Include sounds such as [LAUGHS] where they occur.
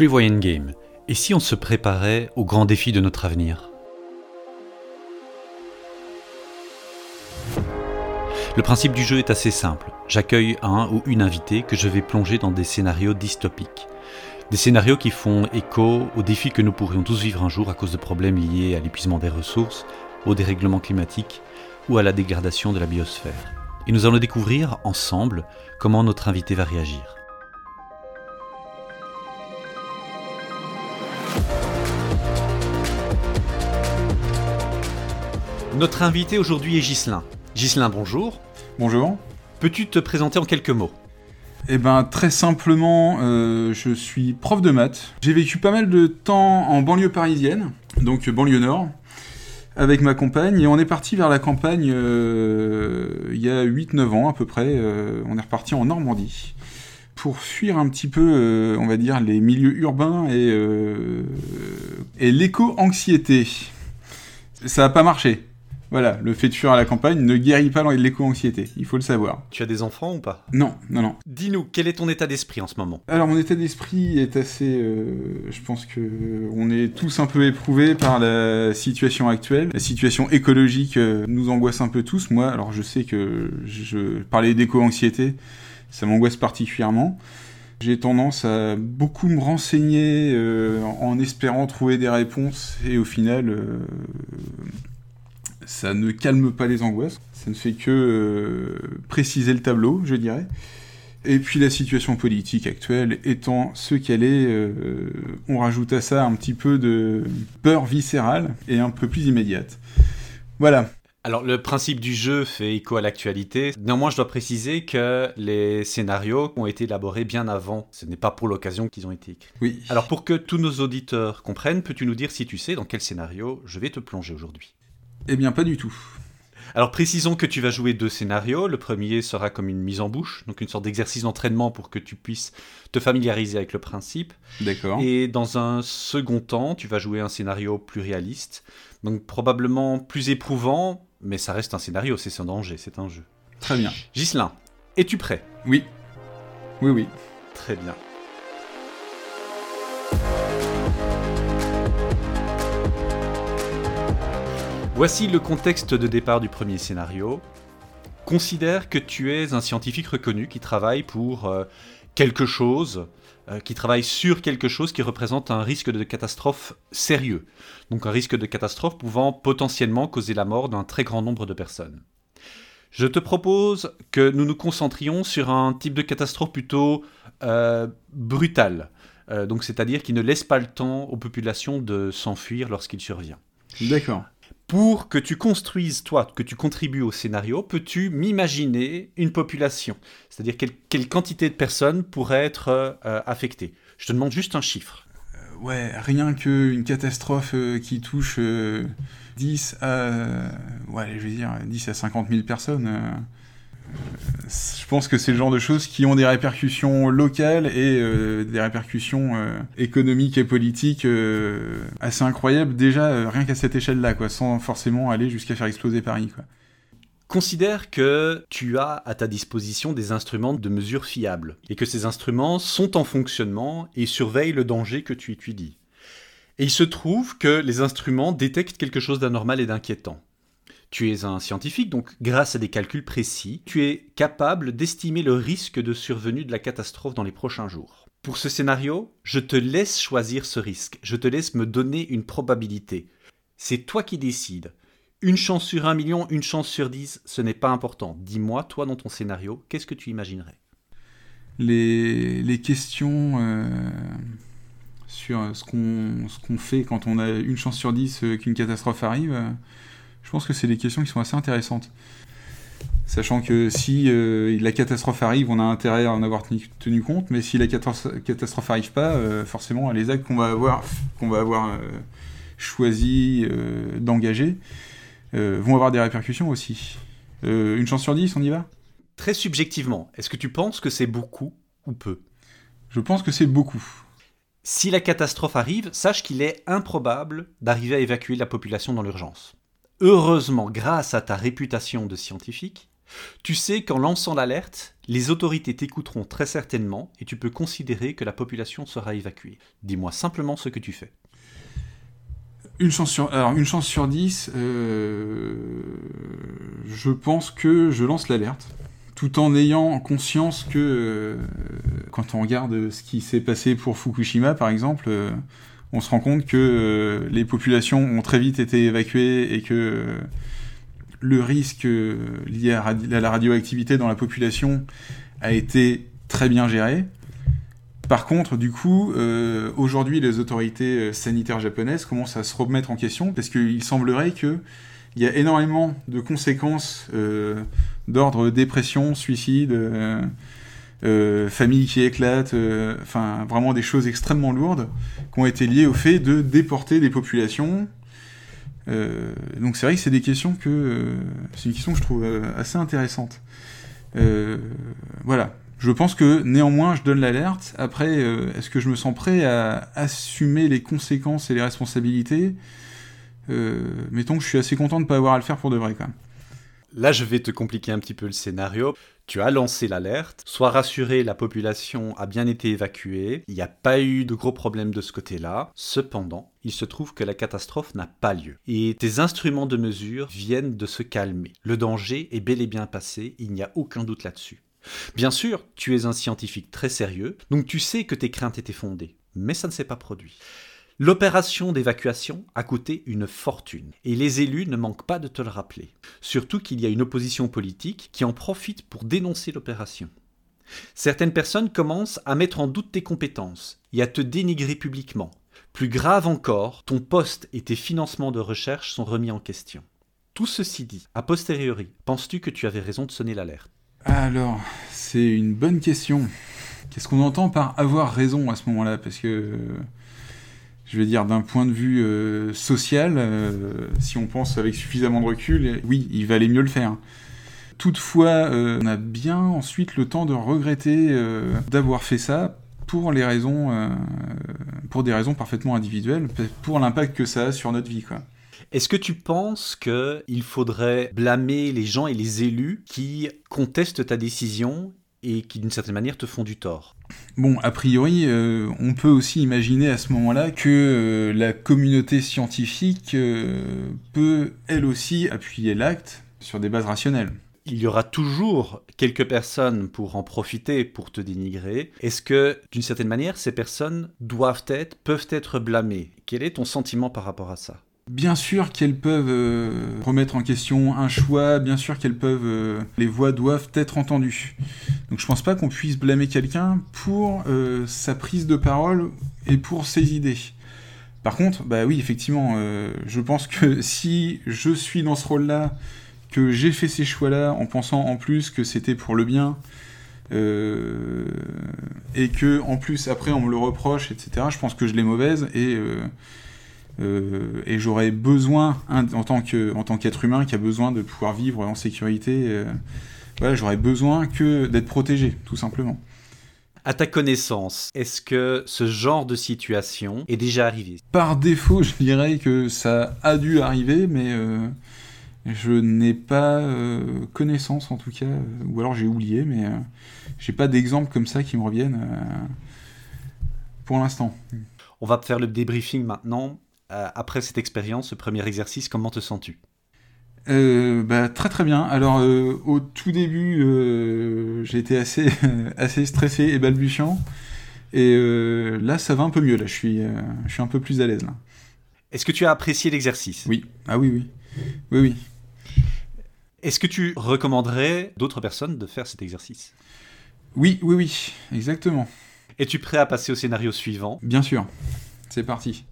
Prevoyant Game. Et si on se préparait aux grands défis de notre avenir? Le principe du jeu est assez simple. J'accueille un ou une invitée que je vais plonger dans des scénarios dystopiques. Des scénarios qui font écho aux défis que nous pourrions tous vivre un jour à cause de problèmes liés à l'épuisement des ressources, au dérèglement climatique ou à la dégradation de la biosphère. Et nous allons découvrir ensemble comment notre invité va réagir. Notre invité aujourd'hui est Ghislain. Ghislain, bonjour. Bonjour. Peux-tu te présenter en quelques mots? Eh ben, très simplement, euh, je suis prof de maths. J'ai vécu pas mal de temps en banlieue parisienne, donc banlieue nord, avec ma compagne, et on est parti vers la campagne euh, il y a 8-9 ans à peu près. Euh, on est reparti en Normandie pour fuir un petit peu, on va dire, les milieux urbains et, et l'éco-anxiété. Ça n'a pas marché. Voilà, le fait de fuir à la campagne ne guérit pas l'éco-anxiété, il faut le savoir. Tu as des enfants ou pas? Non, non, non. Dis-nous, quel est ton état d'esprit en ce moment? Alors mon état d'esprit est assez... Euh, je pense que on est tous un peu éprouvés par la situation actuelle. La situation écologique euh, nous angoisse un peu tous. Moi, alors je sais que je parlais d'éco-anxiété, ça m'angoisse particulièrement. J'ai tendance à beaucoup me renseigner euh, en espérant trouver des réponses et au final ça ne calme pas les angoisses, ça ne fait que euh, préciser le tableau, je dirais. Et puis la situation politique actuelle étant ce qu'elle est, euh, on rajoute à ça un petit peu de peur viscérale et un peu plus immédiate. Voilà. Alors le principe du jeu fait écho à l'actualité. Néanmoins, je dois préciser que les scénarios ont été élaborés bien avant. Ce n'est pas pour l'occasion qu'ils ont été écrits. Oui. Alors pour que tous nos auditeurs comprennent, peux-tu nous dire si tu sais dans quel scénario je vais te plonger aujourd'hui? Eh bien, pas du tout. Alors précisons que tu vas jouer deux scénarios. Le premier sera comme une mise en bouche, donc une sorte d'exercice d'entraînement pour que tu puisses te familiariser avec le principe. D'accord. Et dans un second temps, tu vas jouer un scénario plus réaliste, donc probablement plus éprouvant, mais ça reste un scénario, c'est sans danger, c'est un jeu. Très bien. Gislin, es-tu prêt? Oui. Oui, oui. Très bien. Voici le contexte de départ du premier scénario. Considère que tu es un scientifique reconnu qui travaille pour euh, quelque chose, euh, qui travaille sur quelque chose qui représente un risque de catastrophe sérieux. Donc un risque de catastrophe pouvant potentiellement causer la mort d'un très grand nombre de personnes. Je te propose que nous nous concentrions sur un type de catastrophe plutôt euh, brutal. donc c'est-à-dire qui ne laisse pas le temps aux populations de s'enfuir lorsqu'il survient. D'accord pour que tu construises, toi, que tu contribues au scénario, peux-tu m'imaginer une population C'est-à-dire quelle, quantité de personnes pourraient être euh, affectées? Je te demande juste un chiffre. Euh, ouais, rien qu'une catastrophe euh, qui touche 10 à, ouais, je vais dire 10 à 50 000 personnes je pense que c'est le genre de choses qui ont des répercussions locales et euh, des répercussions euh, économiques et politiques euh, assez incroyables déjà rien qu'à cette échelle-là, quoi, sans forcément aller jusqu'à faire exploser Paris. Considère que tu as à ta disposition des instruments de mesure fiables et que ces instruments sont en fonctionnement et surveillent le danger que tu étudies. Et il se trouve que les instruments détectent quelque chose d'anormal et d'inquiétant. Tu es un scientifique, donc grâce à des calculs précis, tu es capable d'estimer le risque de survenue de la catastrophe dans les prochains jours. Pour ce scénario, je te laisse choisir ce risque, je te laisse me donner une probabilité. C'est toi qui décides. Une chance sur un million, une chance sur dix, ce n'est pas important. Dis-moi, toi, dans ton scénario, qu'est-ce que tu imaginerais? Les, questions euh, sur ce qu'on fait quand on a une chance sur dix euh, qu'une catastrophe arrive, euh, je pense que c'est des questions qui sont assez intéressantes. Sachant que si euh, la catastrophe arrive, on a intérêt à en avoir tenu, compte, mais si la catastrophe n'arrive pas, euh, forcément, les actes qu'on va avoir, qu'on va avoir euh, choisi d'engager vont avoir des répercussions aussi. une chance sur dix, on y va? Très subjectivement, est-ce que tu penses que c'est beaucoup ou peu? Je pense que c'est beaucoup. Si la catastrophe arrive, sache qu'il est improbable d'arriver à évacuer la population dans l'urgence. Heureusement, grâce à ta réputation de scientifique, Tu sais qu'en lançant l'alerte, les autorités t'écouteront très certainement et tu peux considérer que la population sera évacuée. Dis-moi simplement ce que tu fais. Une chance sur, alors une chance sur 10, euh, je pense que je lance l'alerte, tout en ayant conscience que euh, quand on regarde ce qui s'est passé pour Fukushima par exemple, euh, on se rend compte que les populations ont très vite été évacuées et que le risque lié à, la radioactivité dans la population a été très bien géré. Par contre, du coup, euh, aujourd'hui, les autorités euh, sanitaires japonaises commencent à se remettre en question parce qu'il semblerait qu'il y a énormément de conséquences euh, d'ordre dépression, suicide, famille qui éclate, enfin vraiment des choses extrêmement lourdes qui ont été liées au fait de déporter des populations. donc c'est vrai que c'est des questions que c'est une question que je trouve assez intéressante. voilà, je pense que néanmoins, je donne l'alerte. Après, euh, est-ce que je me sens prêt à assumer les conséquences et les responsabilités? Euh, Mettons que je suis assez content de ne pas avoir à le faire pour de vrai quand même. Là, je vais te compliquer un petit peu le scénario. Tu as lancé l'alerte. Sois rassuré, la population a bien été évacuée. Il n'y a pas eu de gros problèmes de ce côté-là. Cependant, il se trouve que la catastrophe n'a pas lieu. Et tes instruments de mesure viennent de se calmer. Le danger est bel et bien passé, il n'y a aucun doute là-dessus. Bien sûr, tu es un scientifique très sérieux, donc tu sais que tes craintes étaient fondées, mais ça ne s'est pas produit. L'opération d'évacuation a coûté une fortune, et les élus ne manquent pas de te le rappeler. Surtout qu'il y a une opposition politique qui en profite pour dénoncer l'opération. Certaines personnes commencent à mettre en doute tes compétences et à te dénigrer publiquement. Plus grave encore, ton poste et tes financements de recherche sont remis en question. Tout ceci dit, a posteriori, penses-tu que tu avais raison de sonner l'alerte? Alors, c'est une bonne question. Qu'est-ce qu'on entend par avoir raison à ce moment-là? Parce que, je vais dire, d'un point de vue euh, social, euh, si on pense avec suffisamment de recul, oui, il valait mieux le faire. Toutefois, euh, on a bien ensuite le temps de regretter d'avoir fait ça pour les raisons, pour des raisons parfaitement individuelles, pour l'impact que ça a sur notre vie. Est-ce que tu penses qu'il faudrait blâmer les gens et les élus qui contestent ta décision et qui d'une certaine manière te font du tort Bon, a priori, euh, on peut aussi imaginer à ce moment-là que euh, la communauté scientifique euh, peut elle aussi appuyer l'acte sur des bases rationnelles. Il y aura toujours quelques personnes pour en profiter, pour te dénigrer. Est-ce que, d'une certaine manière, ces personnes doivent être, peuvent être blâmées? Quel est ton sentiment par rapport à ça? Bien sûr qu'elles peuvent euh, remettre en question un choix, bien sûr qu'elles peuvent... Euh, les voix doivent être entendues. Donc je pense pas qu'on puisse blâmer quelqu'un pour euh, sa prise de parole et pour ses idées. Par contre, bah oui, effectivement, je pense que [LAUGHS] si je suis dans ce rôle-là, que j'ai fait ces choix-là en pensant en plus que c'était pour le bien, et que en plus après on me le reproche, etc., je pense que je l'ai mauvaise et euh, et j'aurais besoin, en tant qu'être humain qui a besoin de pouvoir vivre en sécurité, euh, voilà, j'aurais besoin que d'être protégé, tout simplement. À ta connaissance, est-ce que ce genre de situation est déjà arrivé? Par défaut, [LAUGHS] je dirais que ça a dû arriver, mais euh, je n'ai pas connaissance en tout cas, ou alors j'ai oublié, mais j'ai pas d'exemple comme ça qui me reviennent pour l'instant. On va faire le débriefing maintenant. Euh, après cette expérience, ce premier exercice, comment te sens-tu? Euh, bah, très très bien. Alors euh, au tout début, j'ai été assez, [LAUGHS] assez stressé et balbutiant. Et là, ça va un peu mieux. Là, je suis, je suis un peu plus à l'aise. Est-ce que tu as apprécié l'exercice? Oui. Ah oui, oui. Oui, oui. Est-ce que tu recommanderais d'autres personnes de faire cet exercice? Oui, oui, oui. Exactement. Es-tu prêt à passer au scénario suivant? Bien sûr. C'est parti.